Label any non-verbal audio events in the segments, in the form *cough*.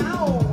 now.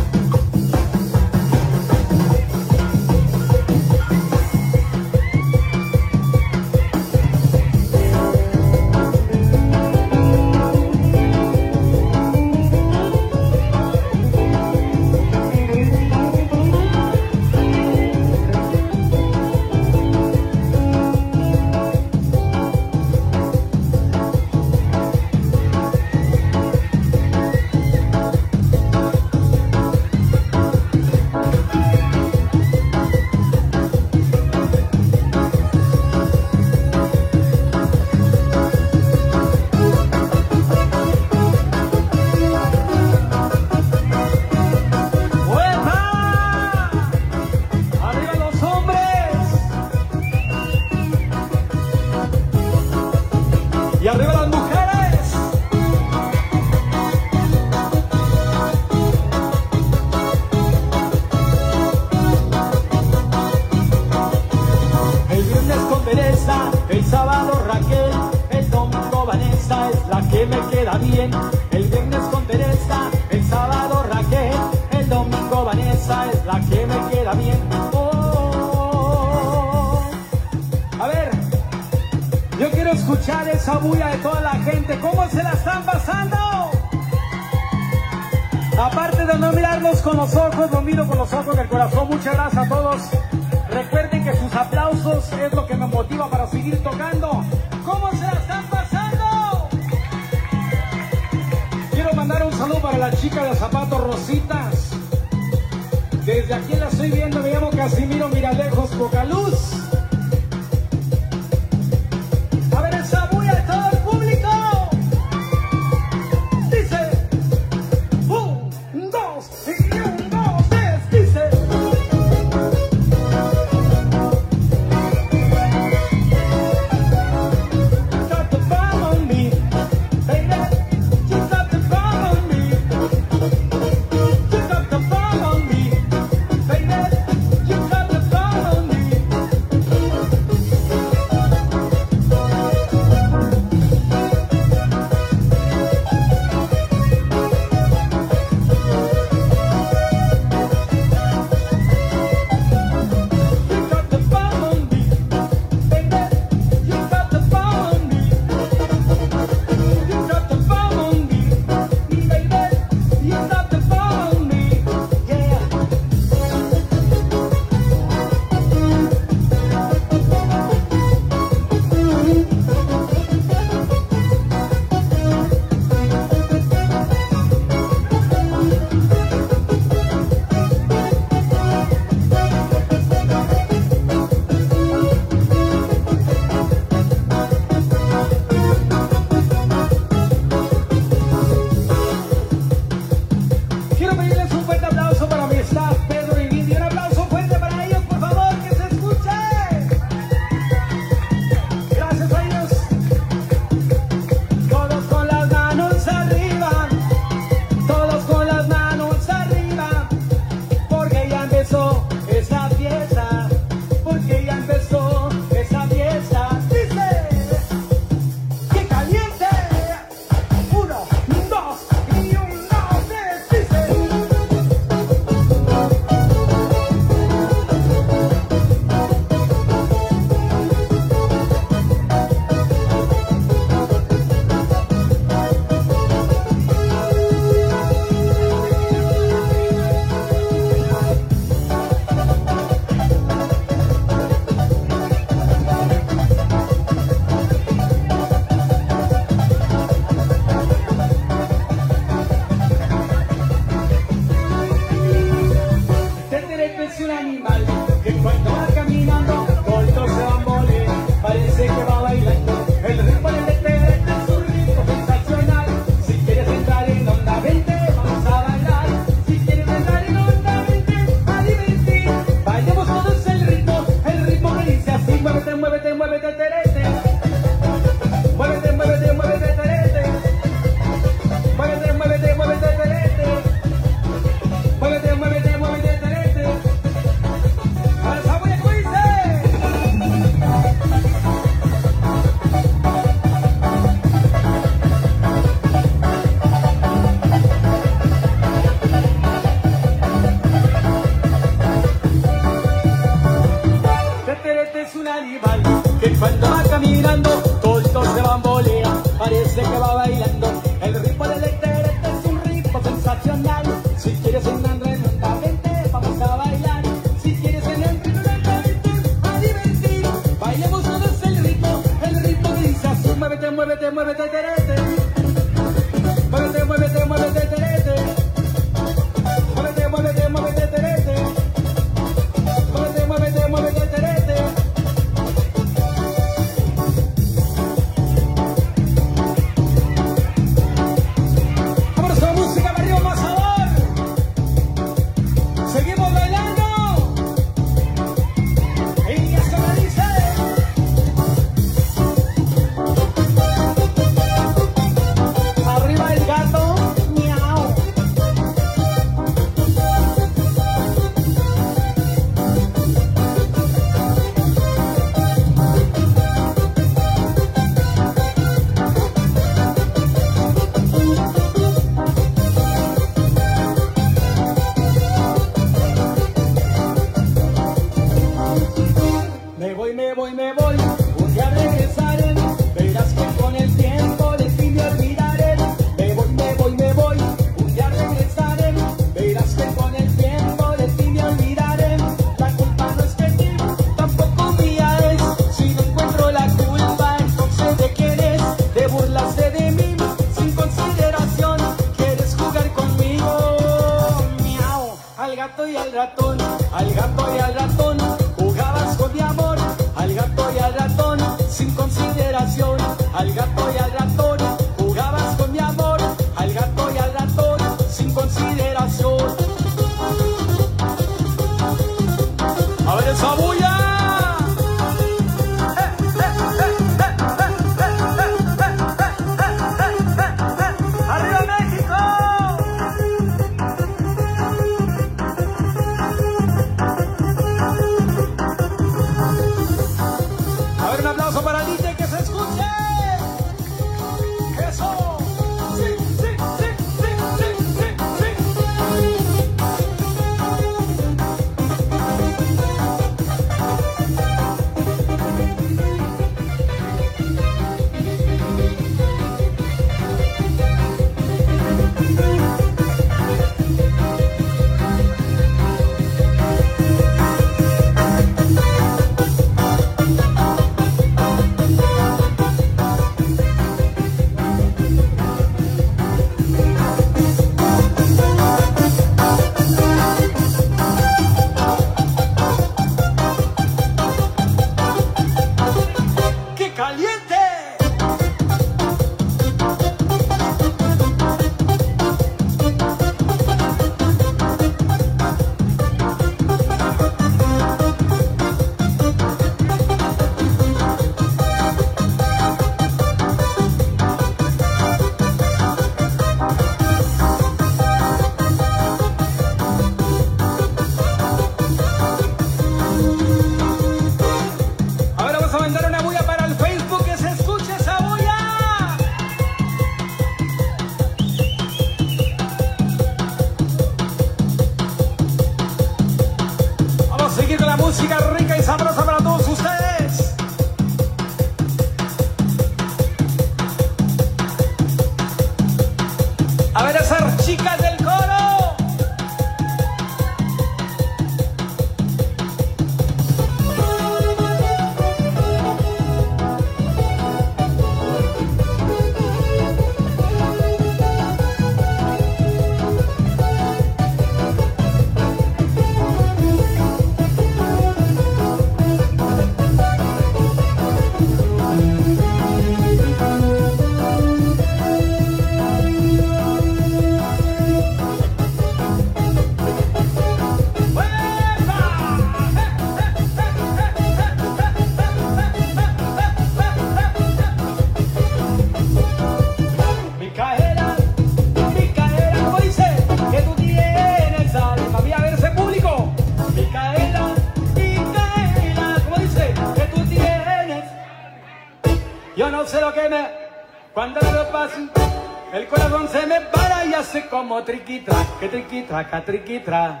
hace como triquitra, que triquitra, triquitra.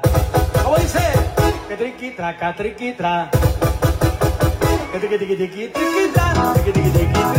¿Cómo dice? Que triquitra, triquitra. Que triquitra, triquitra, triquitra.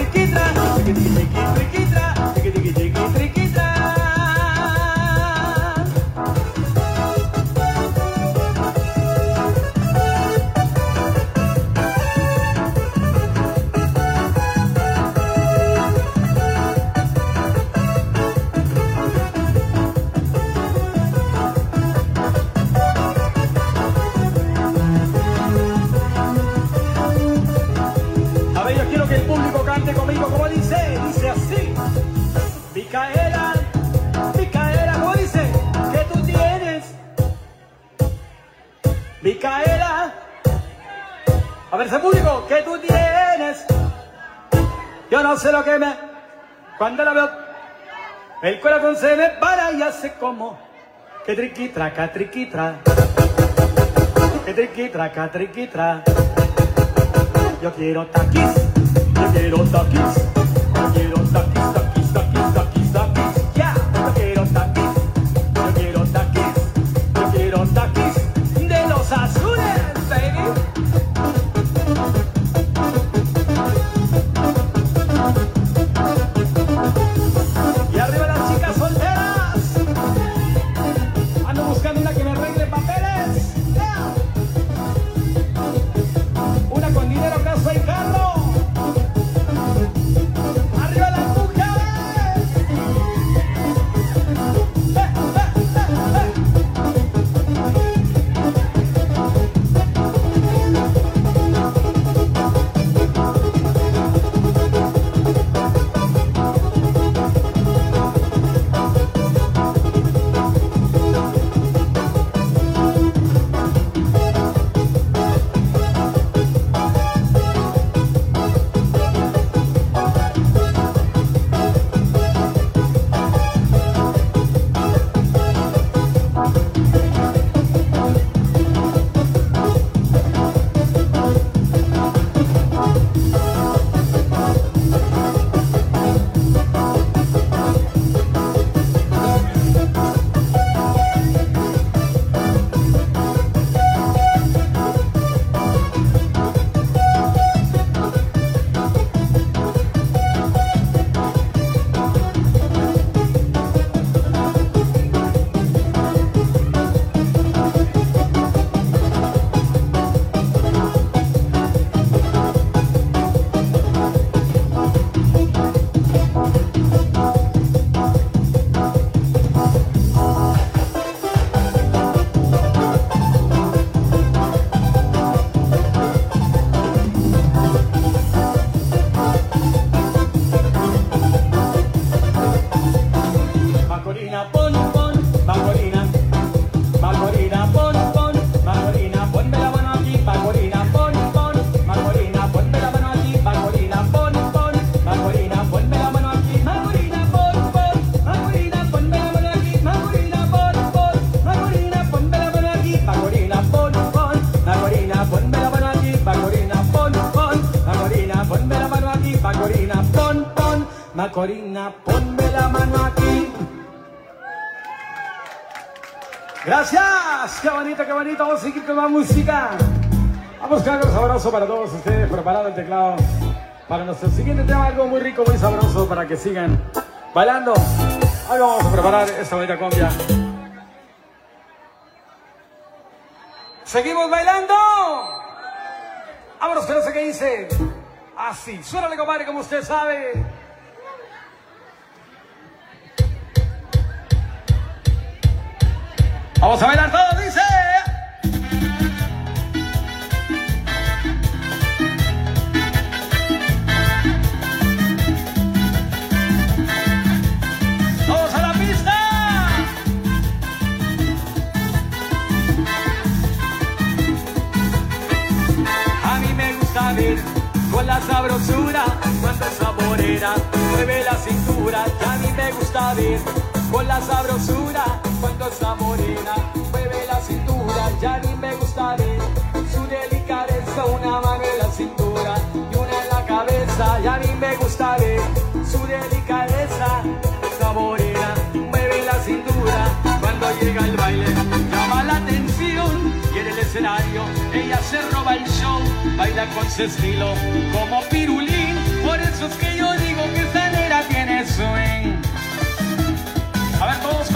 se lo queme Cuando la veo, el corazón se me para y hace como que triqui traca, triqui tra. Que triqui traca, triqui tra. Yo quiero taquis, yo quiero taquis. Macorina, ponme la mano aquí. Gracias, qué bonito, qué bonito. Vamos a seguir con más música. Vamos con algo sabroso para todos ustedes. Preparado el teclado para nuestro siguiente tema. Algo muy rico, muy sabroso para que sigan bailando. Ahora vamos a preparar esta bonita cumbia. Seguimos bailando. Vámonos con eso que dice. Así, suélale compadre como usted sabe. Vamos a bailar todos, dice. Todos a la pista. A mí me gusta ver con la sabrosura cuando esa morena mueve la cintura. A mí me gusta ver la sabrosura cuando esa morena mueve la cintura. Y a mí me gusta ver su delicadeza, una mano en la cintura y una en la cabeza. Y a mí me gusta ver su delicadeza, esa morena mueve la cintura cuando llega el baile. Llama la atención y en el escenario ella se roba el show, baila con su estilo como pirulín. Por eso es que yo digo que esta nera tiene swing. A ver, todos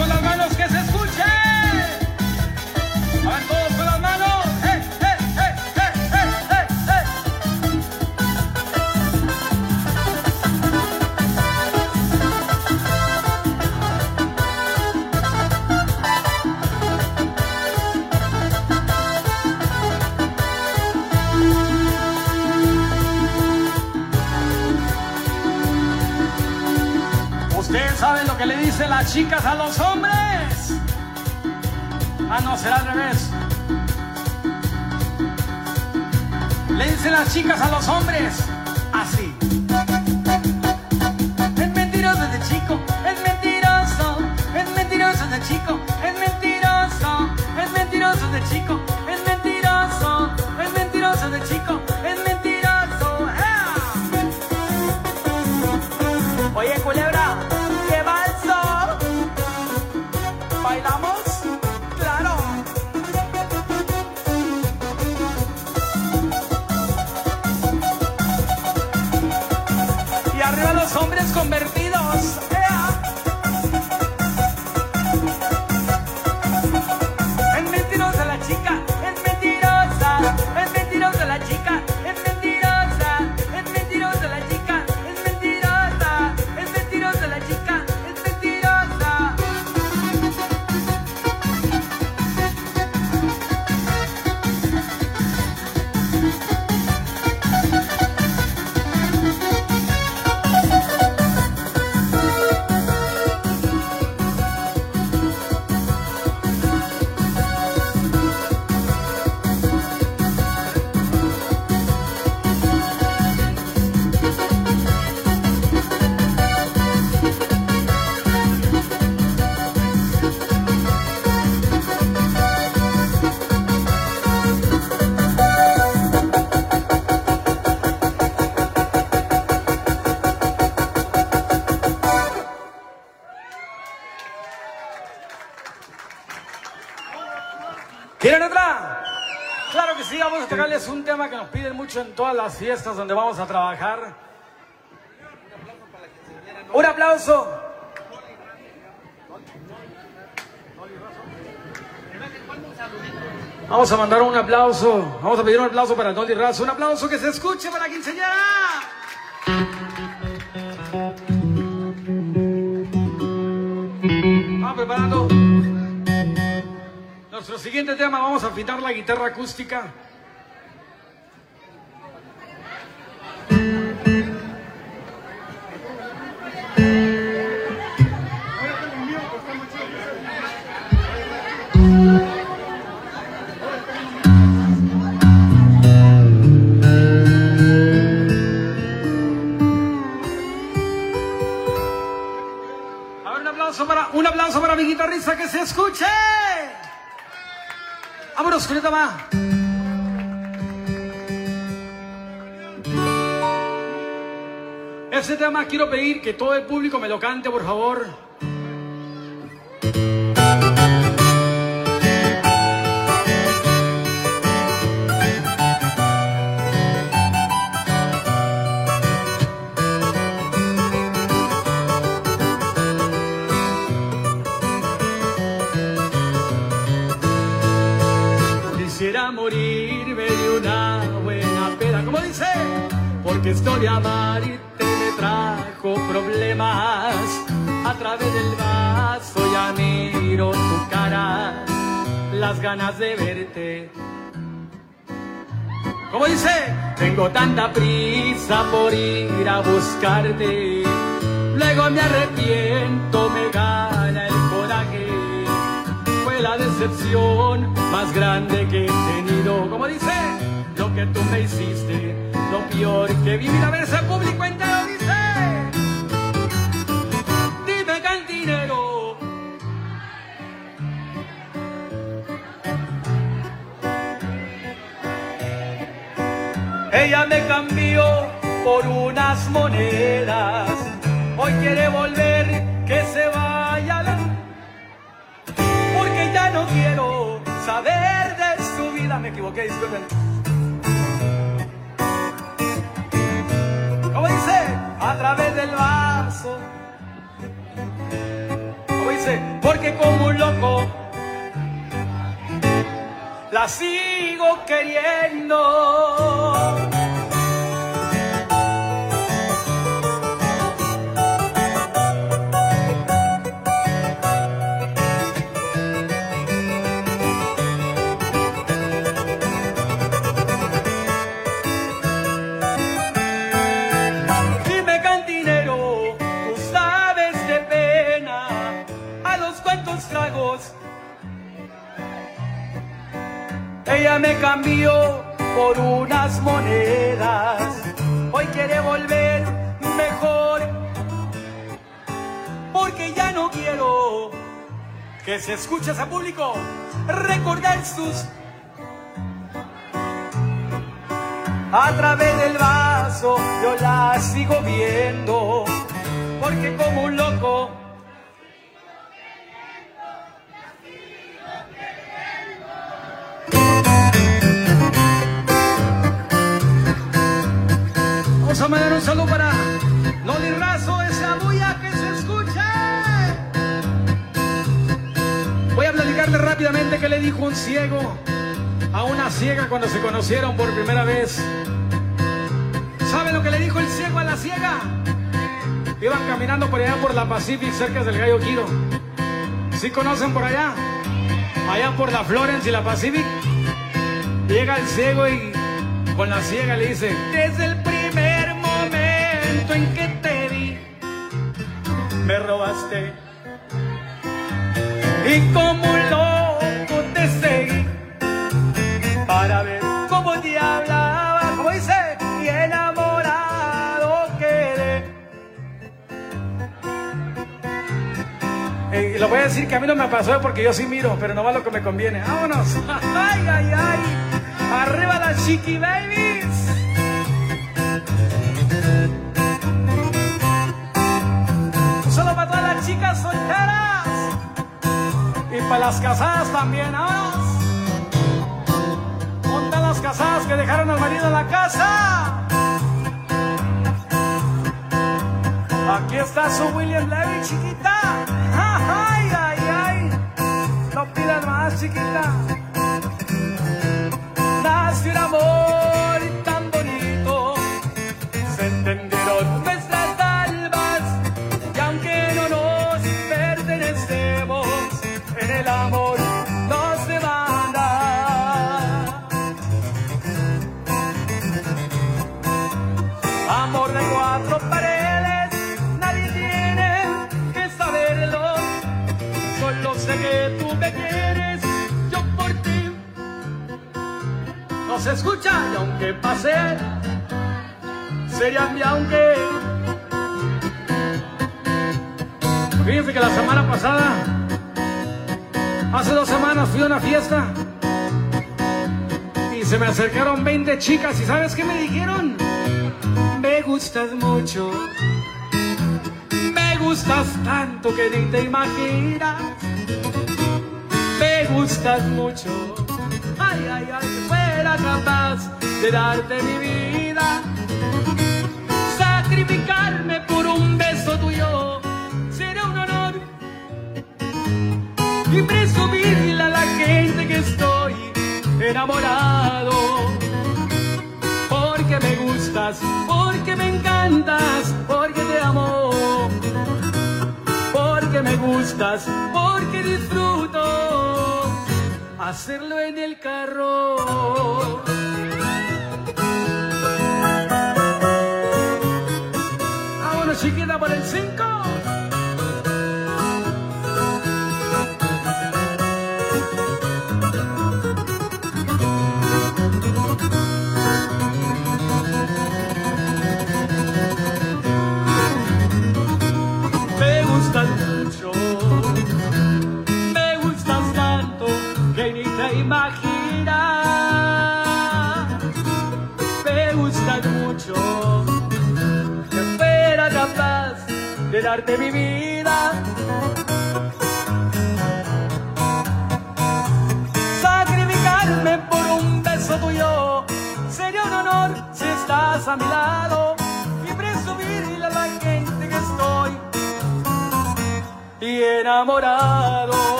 hombres tema que nos piden mucho en todas las fiestas donde vamos a trabajar. Un aplauso. Vamos a mandar un aplauso. Vamos a pedir un aplauso para Dolly Razo. Un aplauso que se escuche para quinceañera. Vamos preparando. Nuestro siguiente tema, vamos a afinar la guitarra acústica. Un aplauso para, mi guitarrista que se escuche. Vámonos con esta va. Este tema quiero pedir que todo el público me lo cante, por favor. Porque estoy amar y te me trajo problemas. A través del vaso ya miro tu cara, las ganas de verte. Como dice, tengo tanta prisa por ir a buscarte. Luego me arrepiento, me gana el coraje. Fue la decepción más grande que he tenido. Como dice, lo que tú me hiciste, lo peor que vi. Mira, a ver ese público entero dice. Dime cantinero. Ella me cambió por unas monedas. Hoy quiere volver, que se vaya la... Porque ya no quiero saber de su vida. Me equivoqué, disculpen. A través del vaso. Como dice, porque como un loco la sigo queriendo. Me cambió por unas monedas. Hoy quiere volver mejor. Porque ya no quiero que se escuche a público recordar sus. A través del vaso yo la sigo viendo. Porque como un loco. A mandar un saludo para Loli Razo, esa bulla que se escucha. Voy a platicarle rápidamente qué le dijo un ciego a una ciega cuando se conocieron por primera vez. ¿Sabe lo que le dijo el ciego a la ciega? Iban caminando por allá por la Pacific, cerca del Gallo Quiro. ¿Sí conocen por allá? Allá por la Florence y la Pacific. Llega el ciego y con la ciega le dice, desde el primer en que te vi, me robaste. Y como un loco te seguí para ver cómo te hablaba, como dice, y enamorado quedé. Eh, lo voy a decir que a mí no me pasó porque yo sí miro, pero no va lo que me conviene. ¡Vámonos! *laughs* ¡Ay, ay, ay! ¡Arriba las chiqui babies! Chicas solteras y para las casadas también. ¡Vámonos! ¿Dónde las casadas que dejaron al marido en la casa? Aquí está su William Levy, chiquita. ¡Ay, ay, ay! No pidas más, chiquita. Nació un amor Amor de cuatro paredes, nadie tiene que saberlo. Solo sé que tú me quieres, yo por ti. No se escucha y aunque pase, sería mi aunque. Fíjense que la semana pasada, hace dos semanas fui a una fiesta y se me acercaron 20 chicas y ¿sabes qué me dijeron? Me gustas mucho, me gustas tanto que ni te imaginas. Me gustas mucho, ay, ay, ay, fuera capaz de darte mi vida. Sacrificarme por un beso tuyo será un honor. Y presumirle a la gente que estoy enamorado. Porque me gustas, porque te amo. Porque me gustas, porque disfruto hacerlo en el carro. Vámonos chiquita por el 5.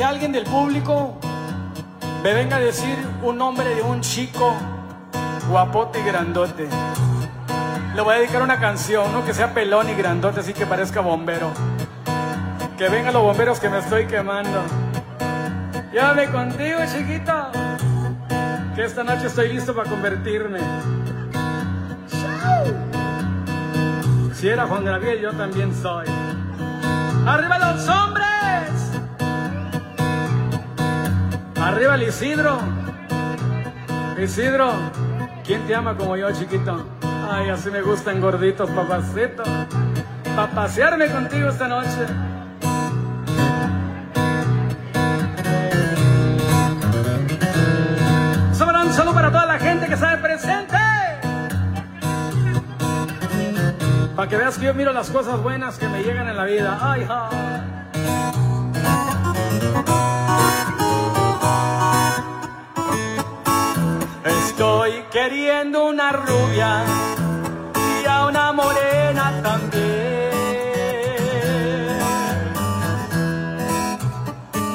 Que alguien del público me venga a decir un nombre de un chico guapote y grandote. Le voy a dedicar una canción, ¿no? Que sea pelón y grandote, así que parezca bombero. Que vengan los bomberos que me estoy quemando. Llévame contigo, chiquito. Que esta noche estoy listo para convertirme. Si era Juan Gabriel, yo también soy. ¡Arriba los hombres! ¡Arriba el Isidro! Isidro, ¿quién te ama como yo, chiquito? Ay, así me gustan gorditos, papacito. Para pasearme contigo esta noche. Un saludo para toda la gente que está presente. Para que veas que yo miro las cosas buenas que me llegan en la vida. Ay, ja. Estoy queriendo una rubia y a una morena también.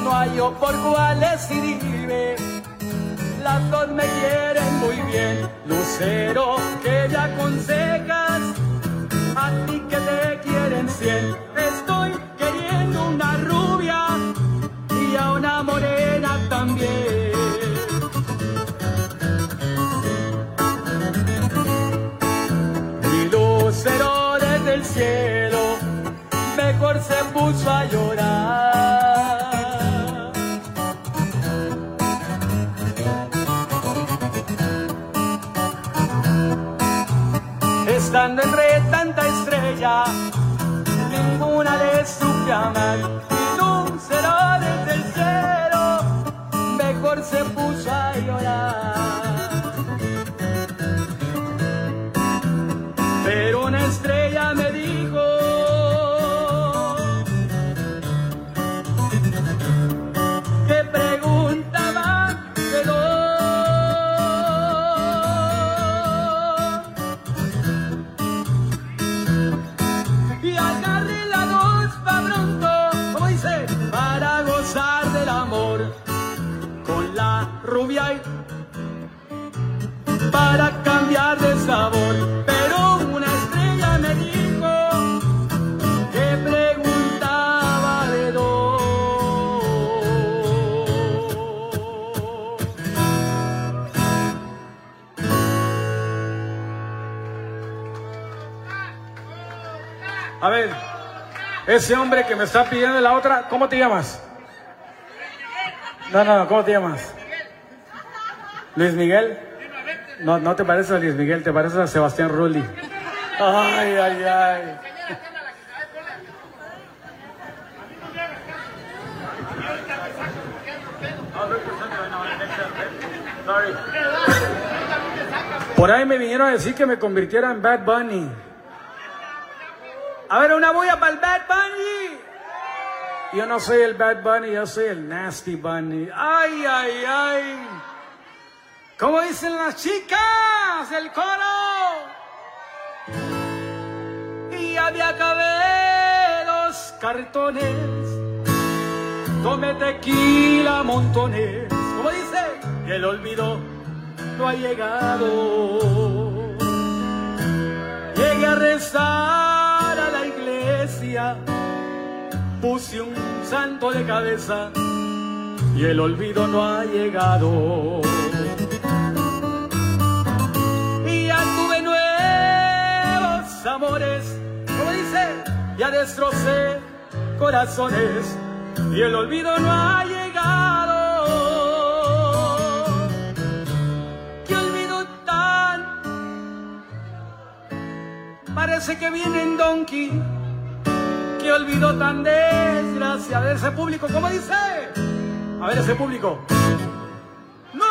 No hay por cuál decidirme, las dos me quieren muy bien. Lucero, que ya aconsejas a ti que te quieren cien. Estoy queriendo una rubia y a una morena también. Lucero desde el cielo mejor se puso a llorar. Estando entre tanta estrella, ninguna le supe amar. Y Lucero desde el cielo mejor se puso a llorar. Ese hombre que me está pidiendo la otra, ¿cómo te llamas? No, no, ¿cómo te llamas? Luis Miguel. No, no te pareces a Luis Miguel, te pareces a Sebastián Rulli. Ay, ay, ay. Por ahí me vinieron a decir que me convirtiera en Bad Bunny. A ver, una bulla para el Bad. Yo no soy el Bad Bunny, yo soy el Nasty Bunny. Ay, ay, ay. ¿Cómo dicen las chicas? El coro. Y ya me acabé los cartones. Tome tequila montones. ¿Cómo dice? El olvido no ha llegado. Llegué a rezar a la iglesia, puse un santo de cabeza y el olvido no ha llegado. Y ya tuve nuevos amores, como dice, ya destrocé corazones y el olvido no ha llegado. parece que viene en Donkey. Que olvidó tan desgracia. A ver ese público, ¿cómo dice? A ver ese público. No.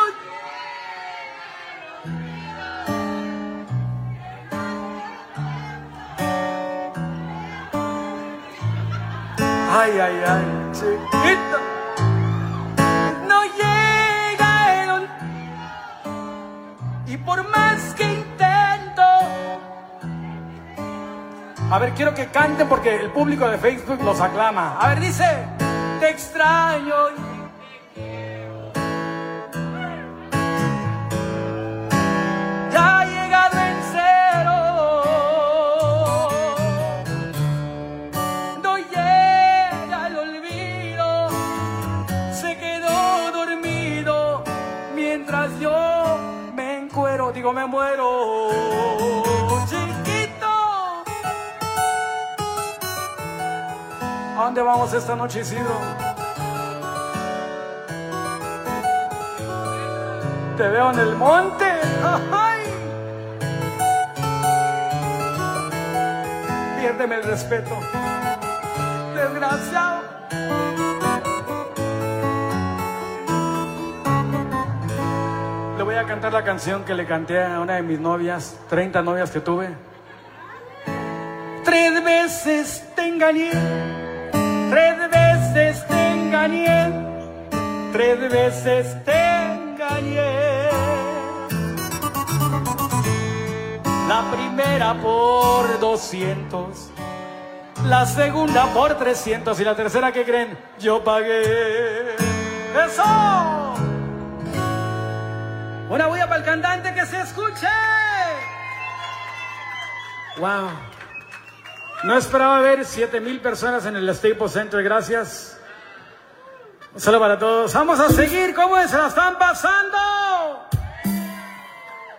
Ay, ay, ay, chiquito. No llega el... Y por más A ver, quiero que canten porque el público de Facebook los aclama. A ver, dice, te extraño. Ya ha llegado en cero. No llega el olvido. Se quedó dormido mientras yo me encuero, digo, me muero. Dónde vamos esta noche, Isidro? Te veo en el monte. ¡Ay! Piérdeme el respeto. Desgraciado. Le voy a cantar la canción que le canté a una de mis novias, 30 novias que tuve. Tres veces te engañé Tres veces te engañé, tres veces te engañé. La primera por 200, la segunda por 300 y la tercera que creen, yo pagué. ¡Eso! Una bulla para el cantante que se escuche. ¡Wow! No esperaba ver 7 mil personas en el Staples Center, gracias. Un saludo para todos. Vamos a seguir, ¿cómo se la están pasando?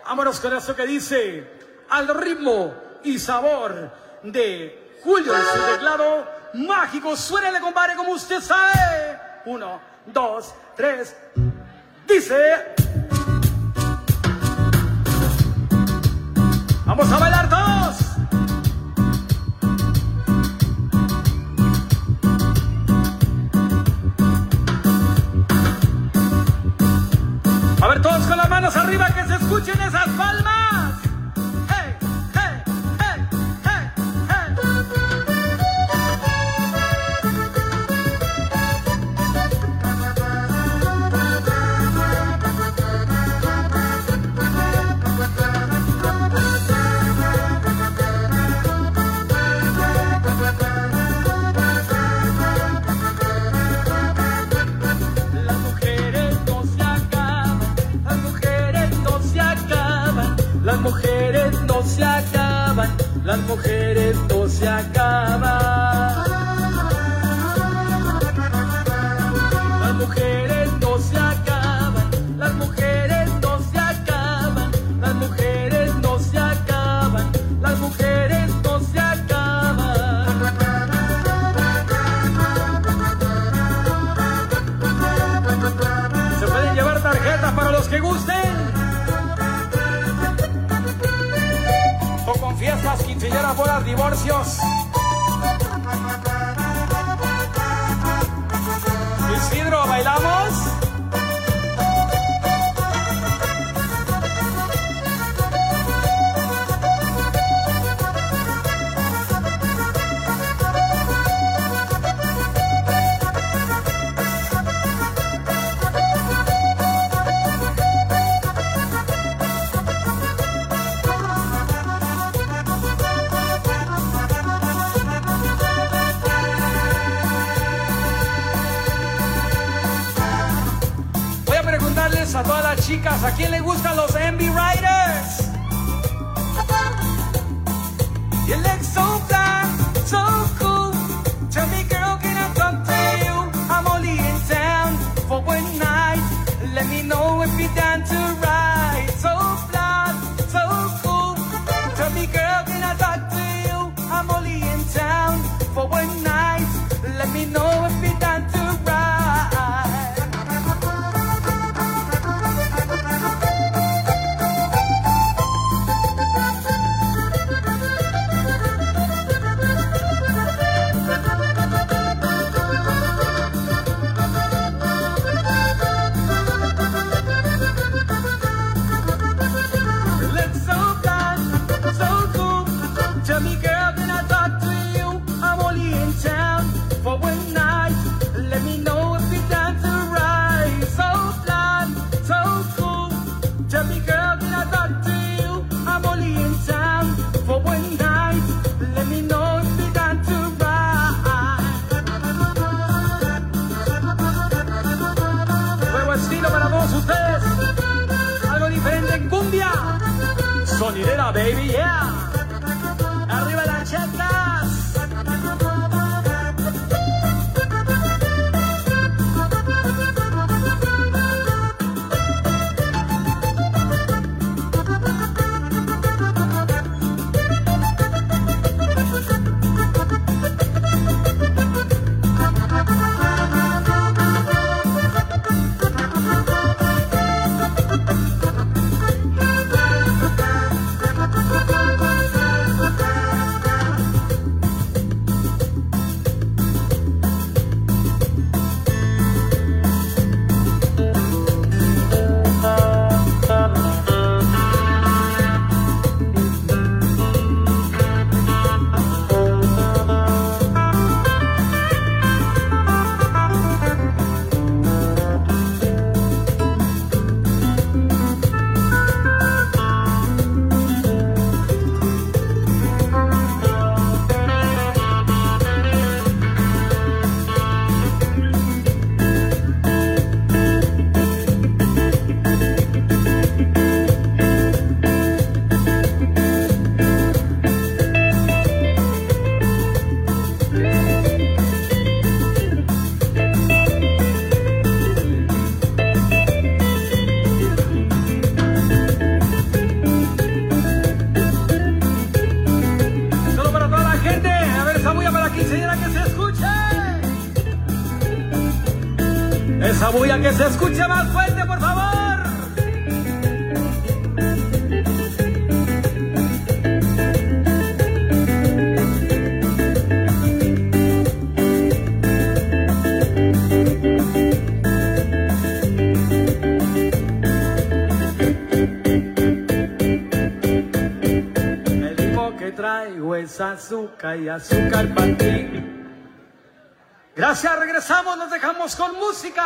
Vámonos con esto que dice, al ritmo y sabor de Julio en su teclado mágico. Suénele, compadre, como usted sabe. Uno, dos, tres. Dice. Vamos a bailar todos. Escuchen esas palmas. muchacha, y azúcar para ti. Gracias, regresamos, nos dejamos con música.